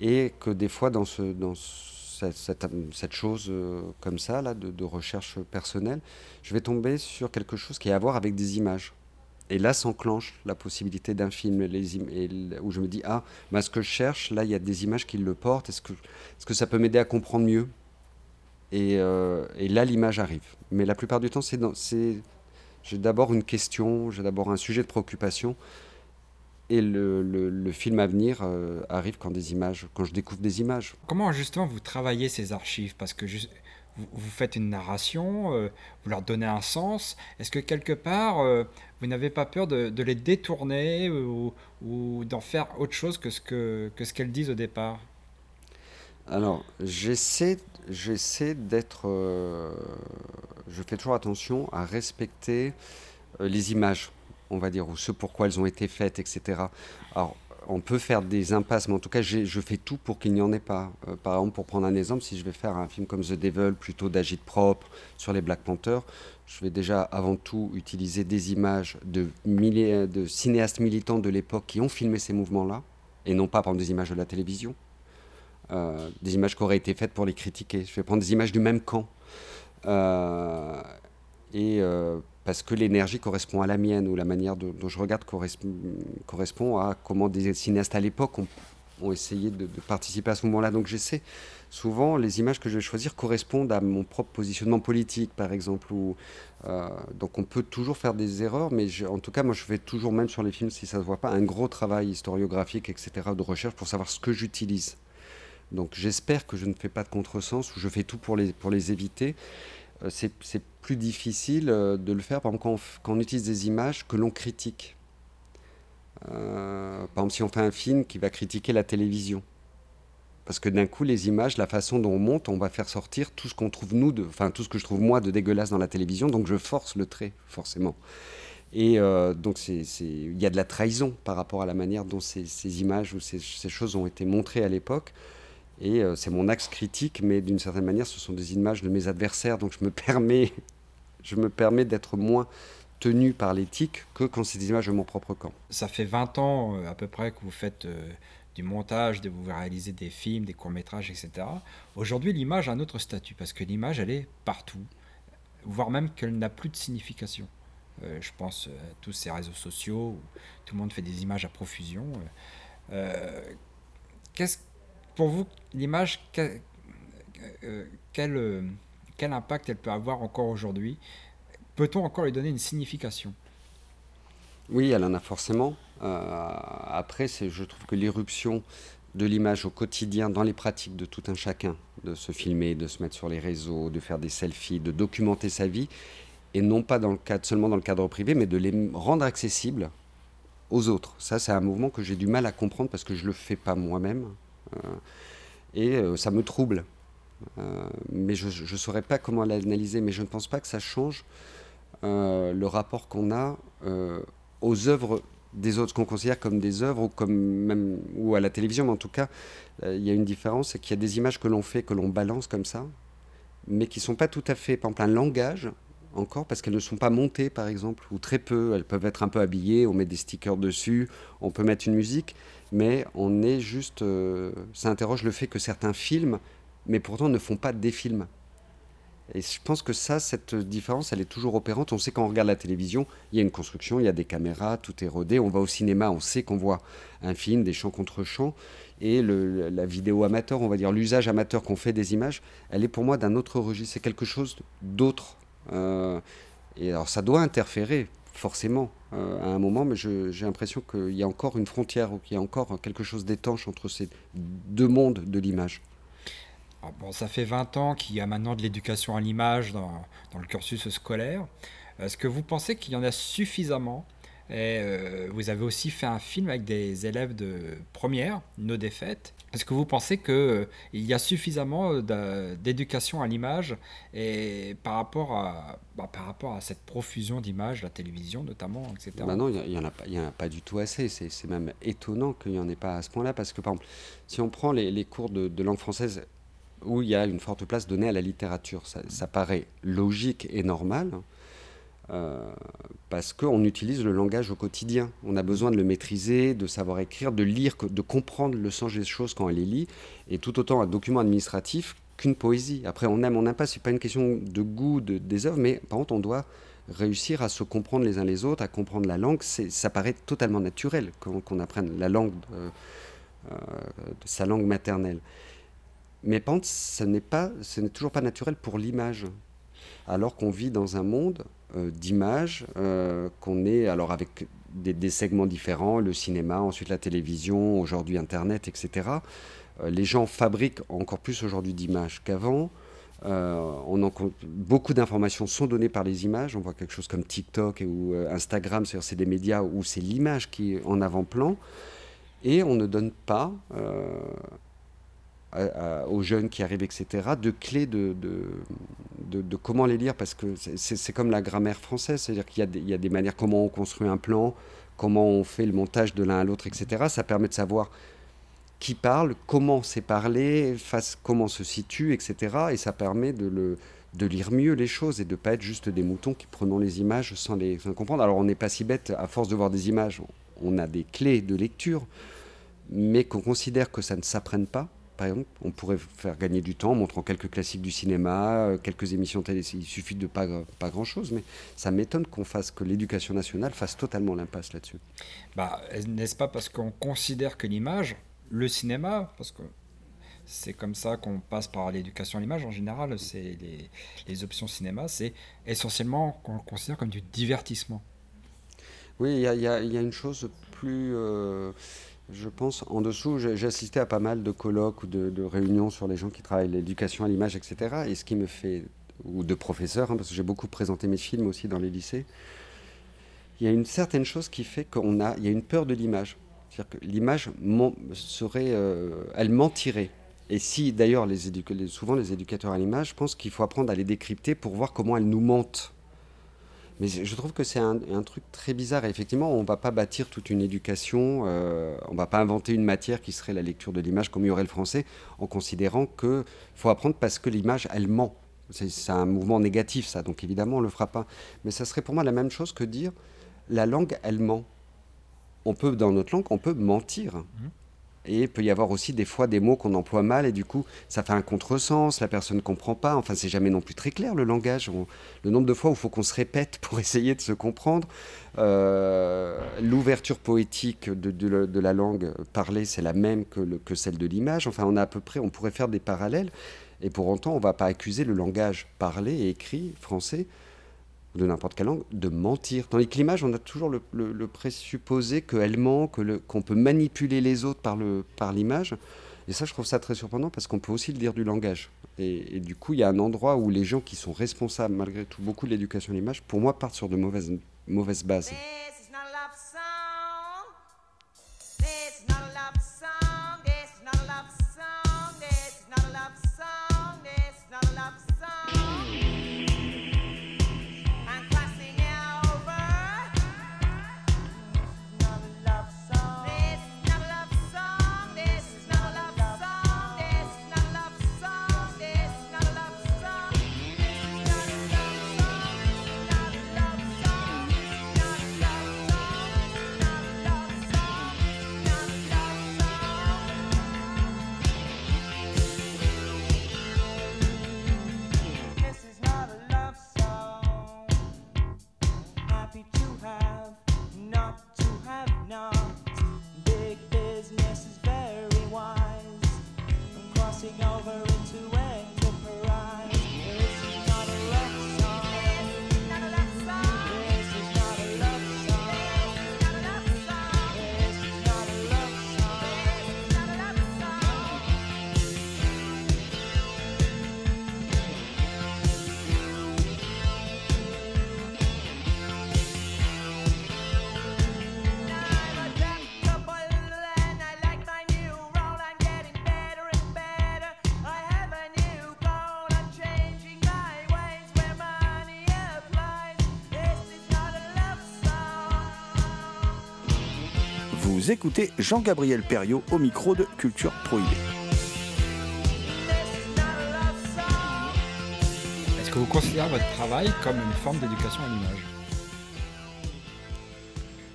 Et que des fois, dans, ce, dans cette, cette- chose euh, comme ça, là, de, recherche personnelle, je vais tomber sur quelque chose qui a à voir avec des images. Et là s'enclenche la possibilité d'un film, les et où je me dis, ah, bah, ce que je cherche, là, il y a des images qui le portent, est-ce que, est-ce que ça peut m'aider à comprendre mieux? Et, euh, et là, l'image arrive. Mais la plupart du temps, c'est j'ai d'abord une question, j'ai d'abord un sujet de préoccupation, et le, le- le film à venir euh, arrive quand des images, quand je découvre des images. Comment justement vous travaillez ces archives? Parce que vous, vous faites une narration, euh, vous leur donnez un sens. Est-ce que quelque part, vous n'avez pas peur de, de les détourner ou, ou d'en faire autre chose que ce que, que ce qu'elles disent au départ? Alors, j'essaie, j'essaie d'être. euh, je fais toujours attention à respecter euh, les images, on va dire, ou ce pourquoi elles ont été faites, etc. Alors, on peut faire des impasses, mais en tout cas, je fais tout pour qu'il n'y en ait pas. Euh, par exemple, pour prendre un exemple, si je vais faire un film comme The Devil, plutôt d'agite propre sur les Black Panthers, je vais déjà avant tout utiliser des images de cinéastes militants de l'époque qui ont filmé ces mouvements-là, et non pas prendre des images de la télévision. Euh, des images qui auraient été faites pour les critiquer. Je vais prendre des images du même camp. Euh, et euh, parce que l'énergie correspond à la mienne, ou la manière dont je regarde correspond, à comment des cinéastes à l'époque ont, essayé de, participer à ce moment-là. Donc j'essaie, souvent, les images que je vais choisir correspondent à mon propre positionnement politique, par exemple. Donc on peut toujours faire des erreurs, mais en tout cas, moi je fais toujours, même sur les films, si ça ne se voit pas, un gros travail historiographique, etc., de recherche pour savoir ce que j'utilise. Donc j'espère que je ne fais pas de contresens ou je fais tout pour les, pour les éviter. Euh, c'est plus difficile euh, de le faire, par exemple, quand on, utilise des images que l'on critique. Euh, par exemple, si on fait un film qui va critiquer la télévision. Parce que d'un coup, les images, la façon dont on monte, on va faire sortir tout ce qu'on trouve nous, enfin tout ce que je trouve moi de dégueulasse dans la télévision, donc je force le trait, forcément. Et euh, donc il y a de la trahison par rapport à la manière dont ces, images ou ces choses ont été montrées à l'époque. Et euh, c'est mon axe critique, mais d'une certaine manière, ce sont des images de mes adversaires, donc je me permets, je me permets d'être moins tenu par l'éthique que quand c'est des images de mon propre camp. Ça fait 20 ans euh, à peu près que vous faites euh, du montage, de vous réalisez des films, des courts-métrages, etc. Aujourd'hui, l'image a un autre statut parce que l'image, elle est partout, voire même qu'elle n'a plus de signification. Je pense à tous ces réseaux sociaux où tout le monde fait des images à profusion. Qu'est-ce, pour vous, l'image, quel, euh, euh, quel impact elle peut avoir encore aujourd'hui? Peut-on encore lui donner une signification? Oui, elle en a forcément. Euh, après, je trouve que l'éruption de l'image au quotidien, dans les pratiques de tout un chacun, de se filmer, de se mettre sur les réseaux, de faire des selfies, de documenter sa vie, et non pas seulement dans le cadre privé, mais de les rendre accessibles aux autres. Ça, c'est un mouvement que j'ai du mal à comprendre parce que je ne le fais pas moi-même. Euh, et euh, ça me trouble. Euh, mais je ne saurais pas comment l'analyser, mais je ne pense pas que ça change le rapport qu'on a aux œuvres des autres, qu'on considère comme des œuvres ou, à la télévision, mais en tout cas, il y a une différence, c'est qu'il y a des images que l'on fait, que l'on balance comme ça, mais qui ne sont pas tout à fait, par exemple, un langage, encore, parce qu'elles ne sont pas montées, par exemple, ou très peu. Elles peuvent être un peu habillées, on met des stickers dessus, on peut mettre une musique, mais on est juste. euh, ça interroge le fait que certains films, mais pourtant ne font pas des films. Et je pense que ça, cette différence, elle est toujours opérante. On sait quand on regarde la télévision, il y a une construction, il y a des caméras, tout est rodé. On va au cinéma, on sait qu'on voit un film, des chants contre chants. Et la vidéo amateur, on va dire l'usage amateur qu'on fait des images, elle est pour moi d'un autre registre. C'est quelque chose d'autre. Euh, et alors ça doit interférer, forcément, euh, à un moment, mais j'ai l'impression qu'il y a encore une frontière ou qu'il y a encore quelque chose d'étanche entre ces deux mondes de l'image. Alors bon, ça fait 20 ans qu'il y a maintenant de l'éducation à l'image dans, dans le cursus scolaire. Est-ce que vous pensez qu'il y en a suffisamment? Et euh, vous avez aussi fait un film avec des élèves de première, Nos défaites. Est-ce que vous pensez qu'il euh, y a suffisamment euh, d'éducation à l'image et par rapport à, bah, par rapport à cette profusion d'images, la télévision notamment, etc. Bah non, il n'y en, en a pas du tout assez. C'est même étonnant qu'il n'y en ait pas à ce point-là. Parce que, par exemple, si on prend les, les cours de, langue française où il y a une forte place donnée à la littérature, ça, ça paraît logique et normal. Euh, parce qu'on utilise le langage au quotidien. On a besoin de le maîtriser, de savoir écrire, de lire, de comprendre le sens des choses quand on les lit. Et tout autant un document administratif qu'une poésie. Après, on aime, on n'aime pas, c'est pas une question de goût de- des œuvres, mais par contre, on doit réussir à se comprendre les uns les autres, à comprendre la langue. Ça paraît totalement naturel qu'on, qu'on apprenne la langue, euh, sa langue maternelle. Mais par contre, ce n'est, toujours pas naturel pour l'image. Alors qu'on vit dans un monde d'images, euh, qu'on est alors avec des, segments différents, le cinéma, ensuite la télévision, aujourd'hui Internet, etc. Euh, les gens fabriquent encore plus aujourd'hui d'images qu'avant. Euh, on beaucoup d'informations sont données par les images. On voit quelque chose comme TikTok ou euh, Instagram, c'est des médias où c'est l'image qui est en avant-plan. Et on ne donne pas euh, aux jeunes qui arrivent, etc., de clés de, de, de- comment les lire, parce que c'est- comme la grammaire française, c'est-à-dire qu'il y, y a des manières, comment on construit un plan, comment on fait le montage de l'un à l'autre, etc. Ça permet de savoir qui parle, comment c'est parlé, face, comment se situe, etc. Et ça permet de, le, de lire mieux les choses et de ne pas être juste des moutons qui prenons les images sans les comprendre. Alors on n'est pas si bête, à force de voir des images, on a des clés de lecture, mais qu'on considère que ça ne s'apprenne pas. Par exemple, on pourrait faire gagner du temps en montrant quelques classiques du cinéma, euh, quelques émissions télé. Il suffit de pas, pas grand-chose, mais ça m'étonne qu'on fasse que l'éducation nationale fasse totalement l'impasse là-dessus. Bah, n'est-ce pas parce qu'on considère que l'image, le cinéma, parce que c'est comme ça qu'on passe par l'éducation à l'image en général, c'est les, les options cinéma, c'est essentiellement qu'on le considère comme du divertissement. Oui, y, y il y a une chose plus, euh, je pense, en dessous. J'ai assisté à pas mal de colloques ou de, réunions sur les gens qui travaillent l'éducation à l'image, etc. Et ce qui me fait, ou de professeurs, hein, parce que j'ai beaucoup présenté mes films aussi dans les lycées, il y a une certaine chose qui fait qu'on a, il y a une peur de l'image. C'est-à-dire que l'image serait, euh, elle mentirait. Et si d'ailleurs, les- souvent les éducateurs à l'image pensent qu'il faut apprendre à les décrypter pour voir comment elles nous mentent. Mais je trouve que c'est un, truc très bizarre. Et effectivement, on ne va pas bâtir toute une éducation, euh, on ne va pas inventer une matière qui serait la lecture de l'image comme il y aurait le français, en considérant qu'il faut apprendre parce que l'image, elle ment. C'est un mouvement négatif, ça, donc évidemment, on ne le fera pas. Mais ça serait pour moi la même chose que dire la langue, elle ment. On peut, dans notre langue, on peut mentir. Et il peut y avoir aussi des fois des mots qu'on emploie mal et du coup ça fait un contresens, la personne ne comprend pas. Enfin, c'est jamais non plus très clair le langage. Le nombre de fois où il faut qu'on se répète pour essayer de se comprendre. Euh, L'ouverture poétique de, la- langue parlée, c'est la même que celle de l'image. Enfin, on a à peu près, on pourrait faire des parallèles. Et pour autant, on ne va pas accuser le langage parlé et écrit français de n'importe quelle langue, de mentir. Tandis que l'image, on a toujours le, présupposé qu'elle ment, qu'on peut manipuler les autres par, l'image. Et ça, je trouve ça très surprenant parce qu'on peut aussi le dire du langage. Et, du coup, il y a un endroit où les gens qui sont responsables, malgré tout, beaucoup de l'éducation de l'image, pour moi, partent sur de mauvaises bases. Vous écoutez Jean-Gabriel Perriot au micro de Culture Prohibée. Est-ce que vous considérez votre travail comme une forme d'éducation à l'image?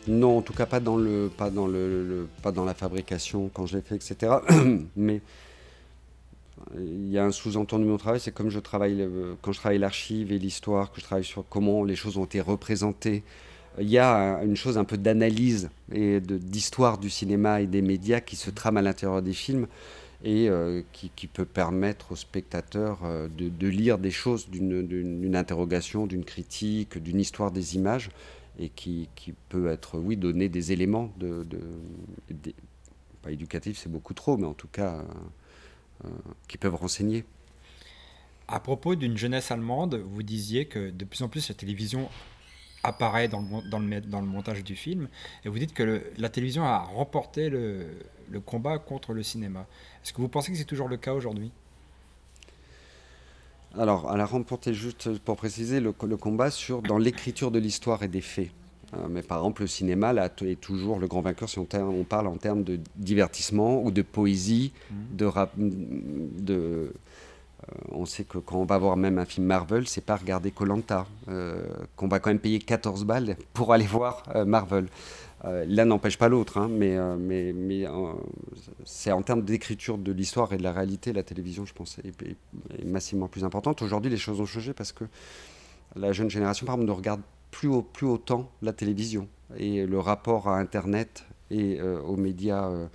Non, en tout cas pas dans le, pas dans le, le- pas dans la fabrication quand je l'ai fait, etc. Mais il y a un sous-entendu de mon travail, c'est comme je travaille le- quand je travaille l'archive et l'histoire, que je travaille sur comment les choses ont été représentées. Il y a un- une chose un peu d'analyse et d'histoire du cinéma et des médias qui se trame à l'intérieur des films et euh, qui, qui peut permettre aux spectateurs euh, de, de lire des choses d'une- interrogation, d'une critique, d'une histoire des images et qui, qui peut être, oui, donner des éléments de, pas éducatifs, c'est beaucoup trop, mais en tout cas euh, qui peuvent renseigner. À propos d'une jeunesse allemande, vous disiez que de plus en plus la télévision apparaît dans le, dans le, mé- dans le montage du film, et vous dites que le- la télévision a remporté le, le combat contre le cinéma. Est-ce que vous pensez que c'est toujours le cas aujourd'hui? Alors, elle a remporté, juste pour préciser, le, le combat sur, dans l'écriture de l'histoire et des faits. Euh, mais par exemple, le cinéma là, est toujours le grand vainqueur si on, parle en termes de divertissement ou de poésie, de, rap- de, on sait que quand on va voir même un film Marvel, c'est pas regarder Colanta, qu'on va quand même payer 14 balles pour aller voir euh, Marvel. Euh, L'un n'empêche pas l'autre, hein, mais, euh, mais, mais euh, c'est en termes d'écriture de l'histoire et de la réalité, la télévision, je pense, est, massivement plus importante. Aujourd'hui, les choses ont changé parce que la jeune génération, par exemple, ne regarde plus, au- plus autant la télévision. Et le rapport à Internet et euh, aux médias euh, euh,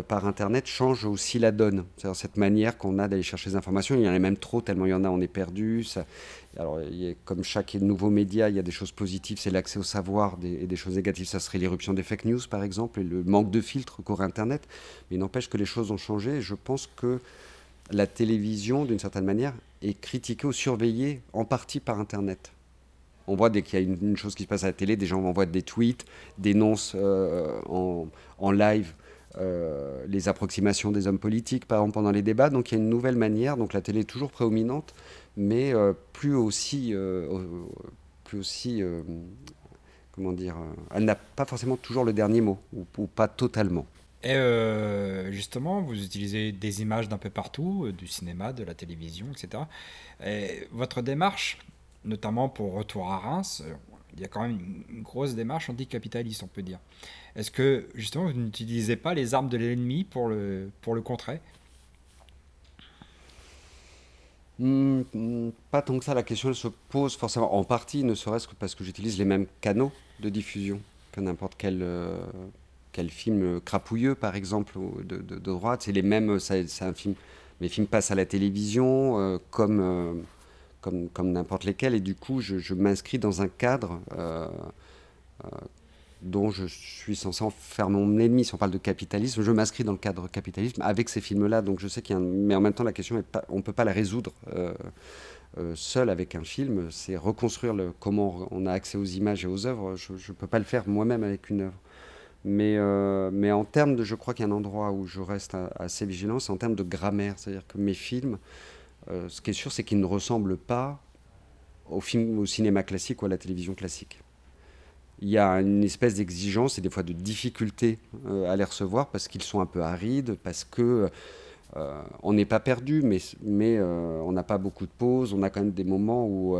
par Internet change aussi la donne. C'est-à-dire cette manière qu'on a d'aller chercher des informations. Il y en a même trop, tellement il y en a, on est perdu. Alors, comme chaque nouveau média, il y a des choses positives, c'est l'accès au savoir, des- et des choses négatives, ça serait l'éruption des fake news, par exemple, et le manque de filtres qu'aurait Internet. Mais il n'empêche que les choses ont changé. Et je pense que la télévision, d'une certaine manière, est critiquée ou surveillée en partie par Internet. On voit dès qu'il y a une, une chose qui se passe à la télé, des gens envoient des tweets, dénoncent euh, en, en live euh, les approximations des hommes politiques, par exemple pendant les débats. Donc il y a une nouvelle manière. Donc la télé est toujours prédominante, mais euh, plus aussi, euh, plus aussi, comment dire, elle n'a pas forcément toujours le dernier mot, ou, pas totalement. Et justement, vous utilisez des images d'un peu partout, du cinéma, de la télévision, etc. Et votre démarche, notamment pour Retour à Reims, il y a quand même une grosse démarche anticapitaliste, on peut dire. Est-ce que justement vous n'utilisez pas les armes de l'ennemi pour le, pour le contrer? Hmm, hmm, pas tant que ça, la question se pose forcément en partie, ne serait-ce que parce que j'utilise les mêmes canaux de diffusion que n'importe quel, euh, film crapouilleux, par exemple, de, droite. C'est les mêmes, c'est un film, mes films passent à la télévision euh, comme, euh, comme, n'importe lesquels, et du coup, je, m'inscris dans un cadre dont je suis censé en faire mon ennemi. Si on parle de capitalisme, je m'inscris dans le cadre capitalisme avec ces films-là. Donc je sais qu'il y a. Mais en même temps, la question, on ne peut pas la résoudre euh, euh, seul avec un film. C'est reconstruire comment on a accès aux images et aux œuvres. Je ne peux pas le faire moi-même avec une œuvre. Mais, euh, mais en termes de... Je crois qu'il y a un endroit où je reste assez vigilant, c'est en termes de grammaire. C'est-à-dire que mes films, euh, ce qui est sûr, c'est qu'ils ne ressemblent pas au, film, au cinéma classique ou à la télévision classique il y a une espèce d'exigence et des fois de difficulté euh, à les recevoir parce qu'ils sont un peu arides, parce que euh, on n'est pas perdu, mais, mais euh, on n'a pas beaucoup de pauses. On a quand même des moments où,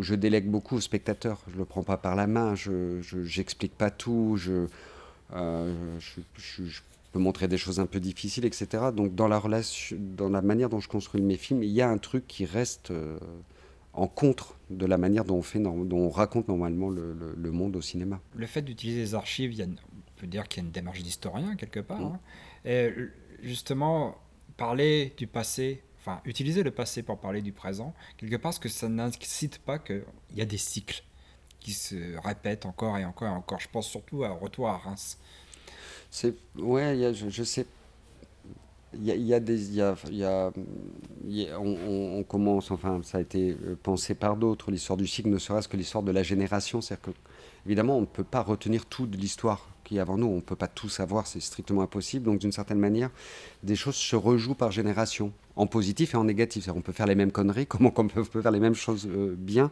je délègue beaucoup au spectateur. Je ne le prends pas par la main, je n'explique pas tout, je, je, je- peux montrer des choses un peu difficiles, etc. Donc dans la, relation, dans la manière dont je construis mes films, il y a un truc qui reste en contre de la manière dont on, fait, dont on raconte normalement le, le- le monde au cinéma. Le fait d'utiliser les archives, il y a on peut dire qu'il y a une démarche d'historien quelque part. Hein. Et justement, parler du passé, enfin, utiliser le passé pour parler du présent, quelque part, ce que ça n'incite pas qu'il y a des cycles qui se répètent encore et encore et encore. Je pense surtout à Retour à Reims. C'est ouais, y a- je, je sais. Il y a, des, on, commence, enfin, ça a été euh, pensé par d'autres, l'histoire du cycle, ne serait-ce que l'histoire de la génération. C'est-à-dire que, évidemment, on ne peut pas retenir tout de l'histoire qui est avant nous. On ne peut pas tout savoir, c'est strictement impossible. Donc, d'une certaine manière, des choses se rejouent par génération, en positif et en négatif. On peut faire les mêmes conneries, comme on peut, faire les mêmes choses euh, bien.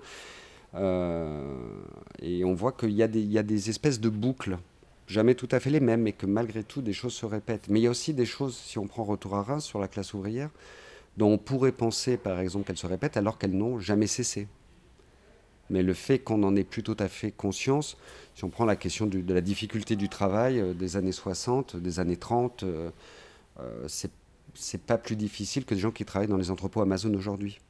Euh, et on voit qu'il y, y a des espèces de boucles jamais tout à fait les mêmes, mais que malgré tout, des choses se répètent. Mais il y a aussi des choses, si on prend Retour à Reims sur la classe ouvrière, dont on pourrait penser, par exemple, qu'elles se répètent alors qu'elles n'ont jamais cessé. Mais le fait qu'on en ait plus tout à fait conscience, si on prend la question de la difficulté du travail euh, des années 60, des années 30, euh, euh, c'est pas plus difficile que des gens qui travaillent dans les entrepôts Amazon aujourd'hui.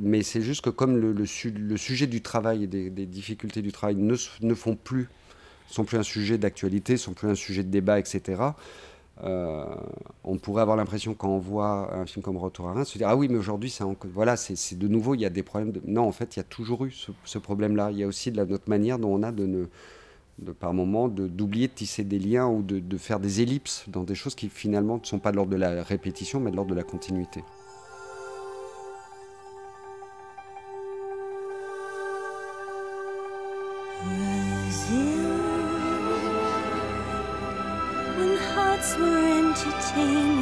Mais c'est juste que comme le, le su- le sujet du travail et des, difficultés du travail ne font plus, sont plus un sujet d'actualité, sont plus un sujet de débat, etc. euh, on pourrait avoir l'impression quand on voit un film comme Retour à Reims, se dire ah oui mais aujourd'hui c'est voilà c'est de nouveau il y a des problèmes non en fait il y a toujours eu ce, problème-là il y a aussi notre manière dont on a par moment d'oublier de, tisser des liens ou de faire des ellipses dans des choses qui finalement ne sont pas de l'ordre de la répétition mais de l'ordre de la continuité. changed.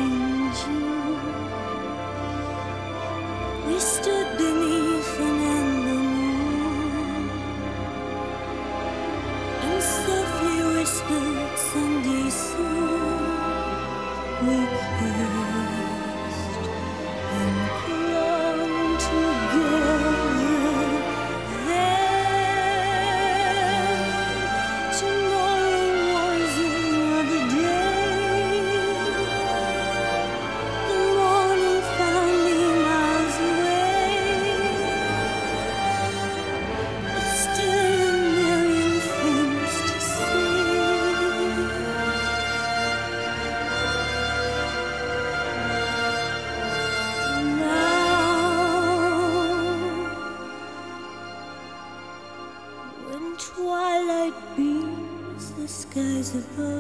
possible.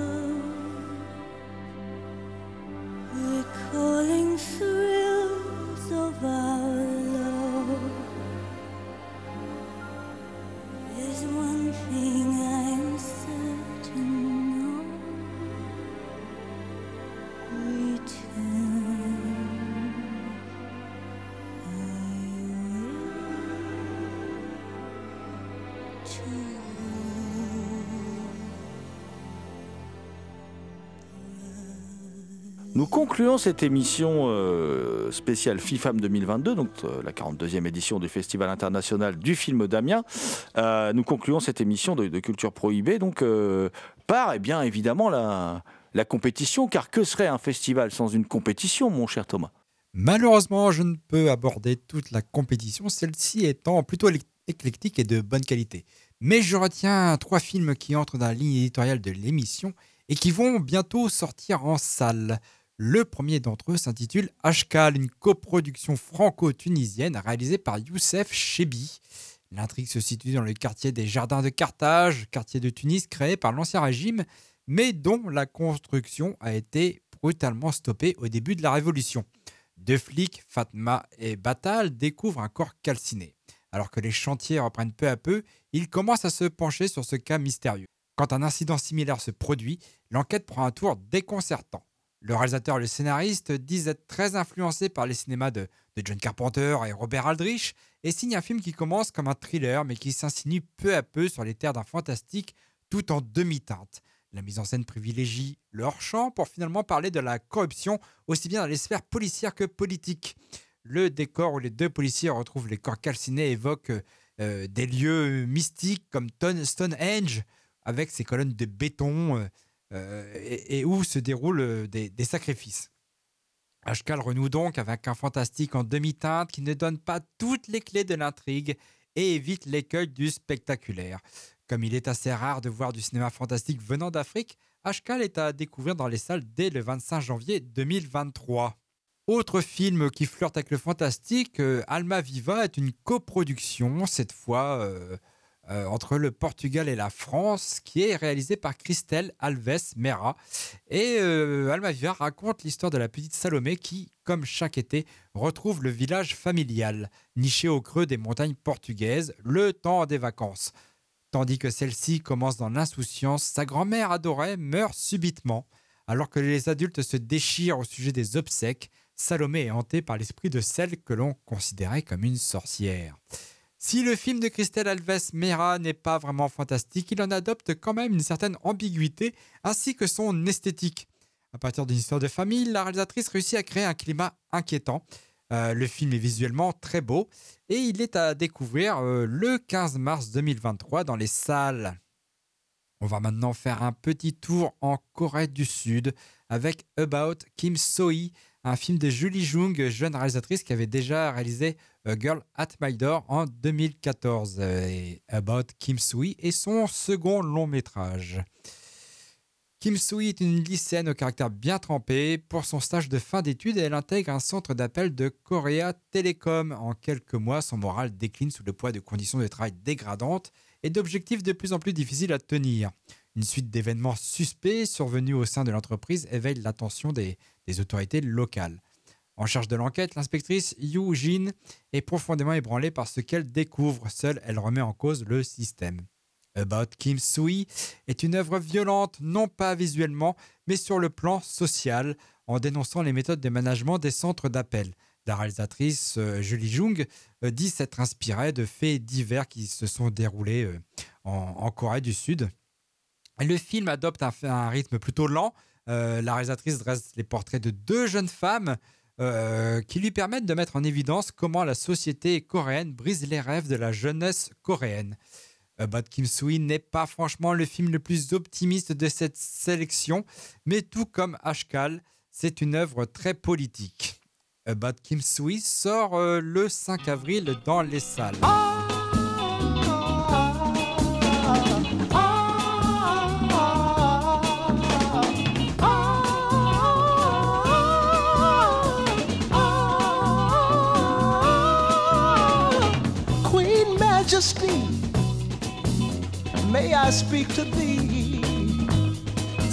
Nous concluons cette émission euh, spéciale FIFAM 2022, donc euh, la 42e édition du Festival international du film d'Amiens. Euh, nous concluons cette émission de, Culture Prohibée donc, par, eh bien, évidemment, la, la compétition, car que serait un festival sans une compétition, mon cher Thomas? Malheureusement, je ne peux aborder toute la compétition, celle-ci étant plutôt éclectique et de bonne qualité. Mais je retiens trois films qui entrent dans la ligne éditoriale de l'émission et qui vont bientôt sortir en salle. Le premier d'entre eux s'intitule Ashkal, une coproduction franco-tunisienne réalisée par Youssef Chebi. L'intrigue se situe dans le quartier des Jardins de Carthage, quartier de Tunis créé par l'Ancien Régime, mais dont la construction a été brutalement stoppée au début de la Révolution. Deux flics, Fatma et Batal, découvrent un corps calciné. Alors que les chantiers reprennent peu à peu, ils commencent à se pencher sur ce cas mystérieux. Quand un incident similaire se produit, l'enquête prend un tour déconcertant. Le réalisateur et le scénariste disent être très influencés par les cinémas de, John Carpenter et Robert Aldrich et signent un film qui commence comme un thriller mais qui s'insinue peu à peu sur les terres d'un fantastique tout en demi-teinte. La mise en scène privilégie leur champ pour finalement parler de la corruption aussi bien dans les sphères policières que politiques. Le décor où les deux policiers retrouvent les corps calcinés évoque euh, des lieux mystiques comme Ton- Stonehenge avec ses colonnes de béton euh, et, et où se déroulent euh, des, sacrifices. Ashkal renoue donc avec un fantastique en demi-teinte qui ne donne pas toutes les clés de l'intrigue et évite l'écueil du spectaculaire. Comme il est assez rare de voir du cinéma fantastique venant d'Afrique, Ashkal est à découvrir dans les salles dès le 25 janvier 2023. Autre film qui flirte avec le fantastique, euh, Alma Viva est une coproduction, cette fois euh, euh, entre le Portugal et la France, qui est réalisée par Christelle Alves Mera. Et euh, Alma Viva raconte l'histoire de la petite Salomé qui, comme chaque été, retrouve le village familial, niché au creux des montagnes portugaises, le temps des vacances. Tandis que celle-ci commence dans l'insouciance, sa grand-mère adorée meurt subitement. Alors que les adultes se déchirent au sujet des obsèques, Salomé est hantée par l'esprit de celle que l'on considérait comme une sorcière. Si le film de Christelle Alves Mera n'est pas vraiment fantastique, il en adopte quand même une certaine ambiguïté ainsi que son esthétique. À partir d'une histoire de famille, la réalisatrice réussit à créer un climat inquiétant. Euh, le film est visuellement très beau et il est à découvrir euh, le 15 mars 2023 dans les salles. On va maintenant faire un petit tour en Corée du Sud avec About Kim So-hee, un film de Julie Jung, jeune réalisatrice qui avait déjà réalisé A Girl at My Door en 2014. Euh, Et About Kim So-hee est son second long métrage. Kim Soo-hee est une lycéenne au caractère bien trempé. Pour son stage de fin d'études, elle intègre un centre d'appel de Korea Telecom. En quelques mois, son moral décline sous le poids de conditions de travail dégradantes et d'objectifs de plus en plus difficiles à tenir. Une suite d'événements suspects survenus au sein de l'entreprise éveille l'attention des, autorités locales. En charge de l'enquête, l'inspectrice Yu Jin est profondément ébranlée par ce qu'elle découvre. Seule, elle remet en cause le système. About Kim Soo-hee est une œuvre violente, non pas visuellement, mais sur le plan social, en dénonçant les méthodes de management des centres d'appel. La réalisatrice euh, Julie Jung euh, dit s'être inspirée de faits divers qui se sont déroulés euh, en Corée du Sud. Le film adopte un, rythme plutôt lent. Euh, la réalisatrice dresse les portraits de deux jeunes femmes euh, qui lui permettent de mettre en évidence comment la société coréenne brise les rêves de la jeunesse coréenne. About Kim Soo-hee n'est pas franchement le film le plus optimiste de cette sélection, mais tout comme Ashkal, c'est une œuvre très politique. About Kim Soo-hee sort euh, le 5 avril dans les salles. Queen may I speak to thee?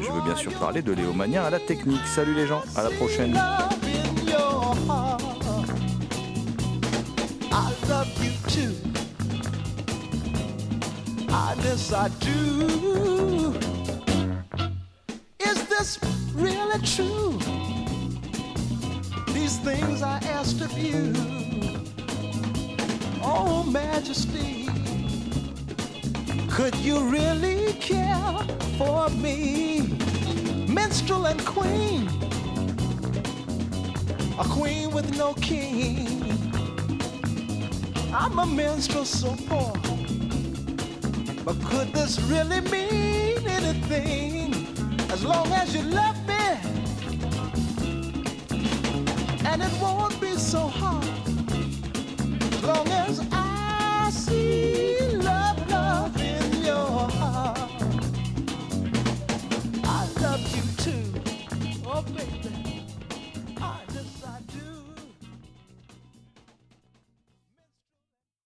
je veux bien sûr parler de Léo Mania à la technique. Salut les gens, à la prochaine. I guess I do. Is this really true? These things I asked of you. Oh, Majesty, Could you really care for me? Minstrel and queen, a queen with no king. I'm a minstrel so poor, but could this really mean anything? As long as you love me, and it won't be so hard. As long as